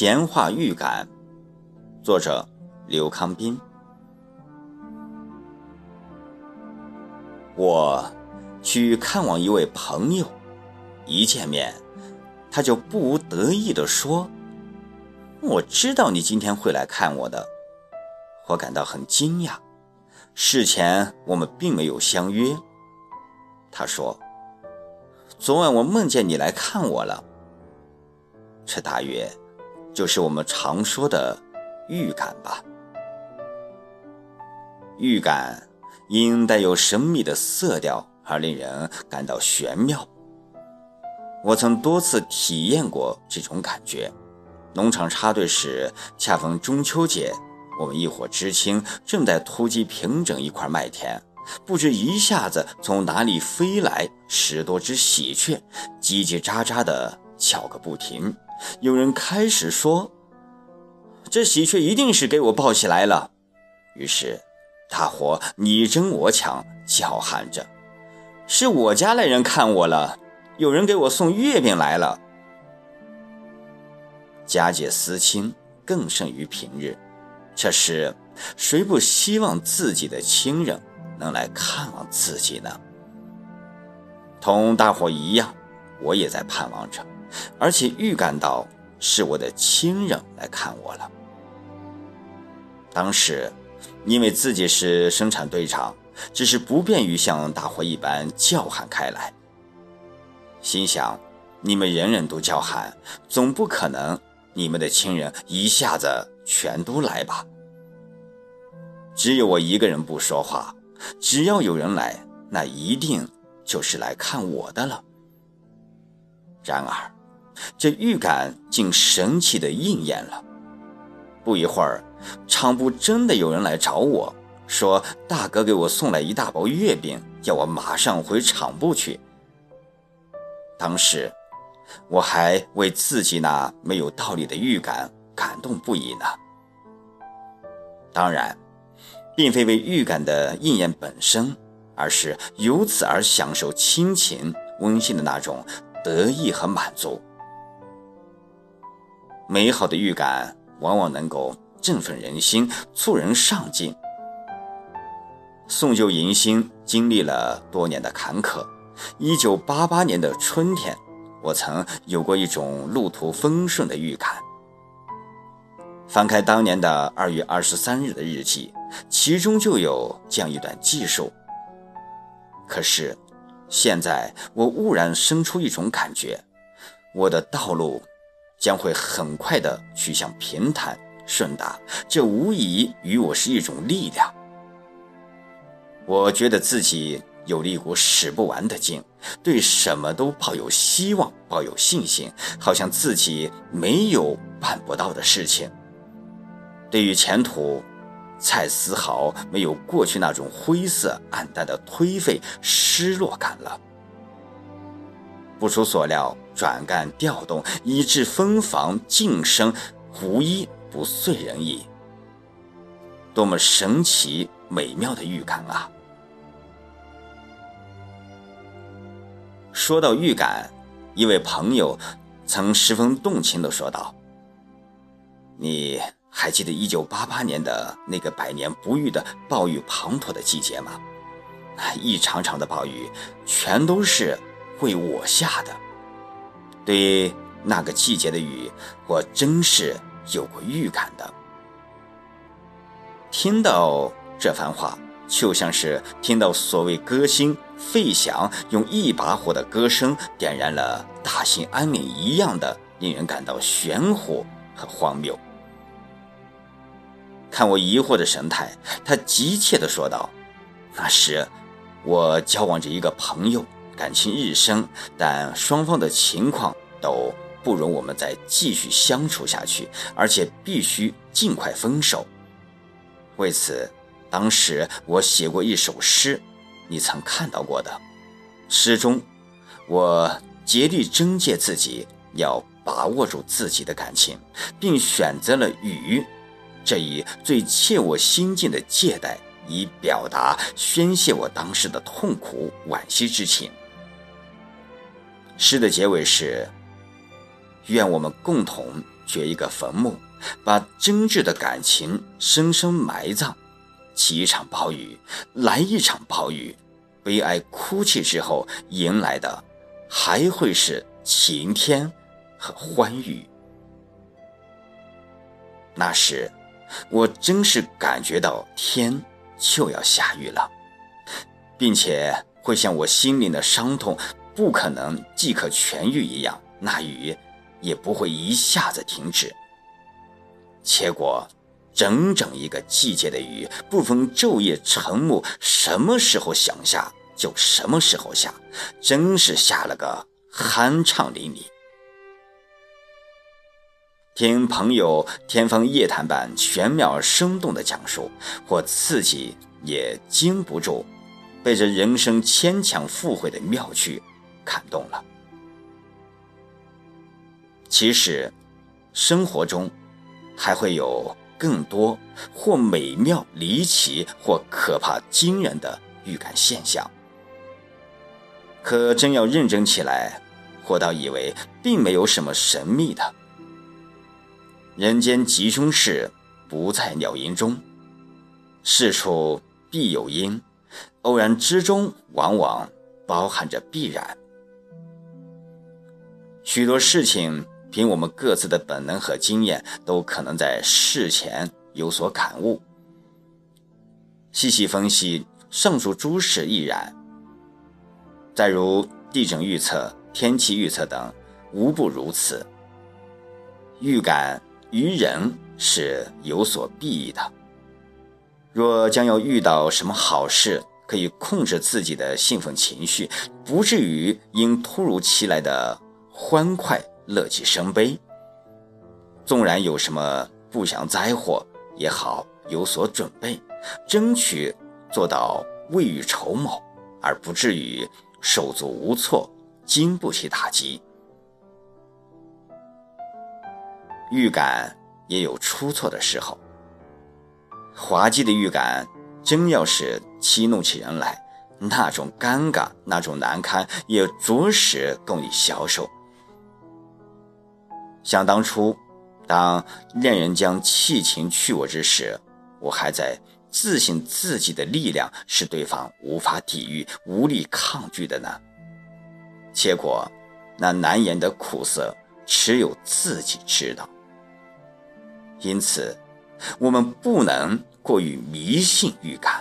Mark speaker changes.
Speaker 1: 闲话预感，作者刘康斌。我去看望一位朋友，一见面，他就不无得意地说：“我知道你今天会来看我的。”我感到很惊讶，事前我们并没有相约。他说：“昨晚我梦见你来看我了。”这大约就是我们常说的预感吧。预感因带有神秘的色调而令人感到玄妙。我曾多次体验过这种感觉。农场插队时，恰逢中秋节，我们一伙知青正在突击平整一块麦田，不知一下子从哪里飞来十多只喜鹊，叽叽喳喳地叫个不停。有人开始说：“这喜鹊一定是给我抱起来了。”于是，大伙你争我抢，叫喊着：“是我家来人看我了，有人给我送月饼来了。”佳节思亲更胜于平日，这时谁不希望自己的亲人能来看望自己呢？同大伙一样，我也在盼望着。而且预感到是我的亲人来看我了。当时，因为自己是生产队长，只是不便于像大伙一般叫喊开来。心想，你们人人都叫喊，总不可能你们的亲人一下子全都来吧？只有我一个人不说话，只要有人来，那一定就是来看我的了。然而。这预感竟神奇的应验了。不一会儿，厂部真的有人来找我说：“大哥给我送来一大包月饼，要我马上回厂部去。”当时，我还为自己那没有道理的预感感动不已呢。当然，并非为预感的应验本身，而是由此而享受亲情温馨的那种得意和满足。美好的预感往往能够振奋人心，促人上进。送旧迎新经历了多年的坎坷。一九八八年的春天，我曾有过一种路途风顺的预感。翻开当年的二月二十三日的日记，其中就有这样一段记述。可是，现在我忽然生出一种感觉，我的道路。将会很快的趋向平坦顺达，这无疑与我是一种力量。我觉得自己有了一股使不完的劲，对什么都抱有希望，抱有信心，好像自己没有办不到的事情。对于前途，再丝毫没有过去那种灰色暗淡的颓废失落感了。不出所料。转干调动，以致分房晋升，无一不遂人意。多么神奇美妙的预感啊！说到预感，一位朋友曾十分动情地说道：“你还记得一九八八年的那个百年不遇的暴雨滂沱的季节吗？一场场的暴雨，全都是为我下的。”对那个季节的雨，我真是有过预感的。听到这番话，就像是听到所谓歌星费翔用一把火的歌声点燃了大兴安岭一样的，令人感到玄乎和荒谬。看我疑惑的神态，他急切地说道：“那时，我交往着一个朋友。”感情日深，但双方的情况都不容我们再继续相处下去，而且必须尽快分手。为此，当时我写过一首诗，你曾看到过的。诗中，我竭力征戒自己要把握住自己的感情，并选择了雨这一最切我心境的借代，以表达宣泄我当时的痛苦惋惜之情。诗的结尾是：“愿我们共同掘一个坟墓，把真挚的感情深深埋葬。起一场暴雨，来一场暴雨，悲哀哭泣之后，迎来的还会是晴天和欢愉。那时，我真是感觉到天就要下雨了，并且会像我心灵的伤痛不可能即可痊愈一样，那雨也不会一下子停止。结果。整整一个季节的雨，不分昼夜晨暮，什么时候想下就什么时候下，真是下了个酣畅淋漓。听朋友天方夜谭般玄妙而生动的讲述，我自己也经不住被这人生牵强附会的妙趣感动了。其实，生活中还会有。更多或美妙离奇或可怕惊人的预感现象，可真要认真起来，我倒以为并没有什么神秘的。人间吉凶事不在鸟音中，事出必有因，偶然之中往往包含着必然。许多事情。凭我们各自的本能和经验，都可能在事前有所感悟。细细分析上述诸事亦然。再如地震预测、天气预测等，无不如此。预感于人是有所裨益的。若将要遇到什么好事，可以控制自己的兴奋情绪，不至于因突如其来的欢快。乐极生悲，纵然有什么不祥灾祸也好，有所准备，争取做到未雨绸缪，而不至于手足无措，经不起打击。预感也有出错的时候，滑稽的预感真要是激怒起人来，那种尴尬，那种难堪，也着实够你消受。想当初，当恋人将弃情去我之时，我还在自信自己的力量是对方无法抵御、无力抗拒的呢。结果，那难言的苦涩，只有自己知道。因此，我们不能过于迷信预感。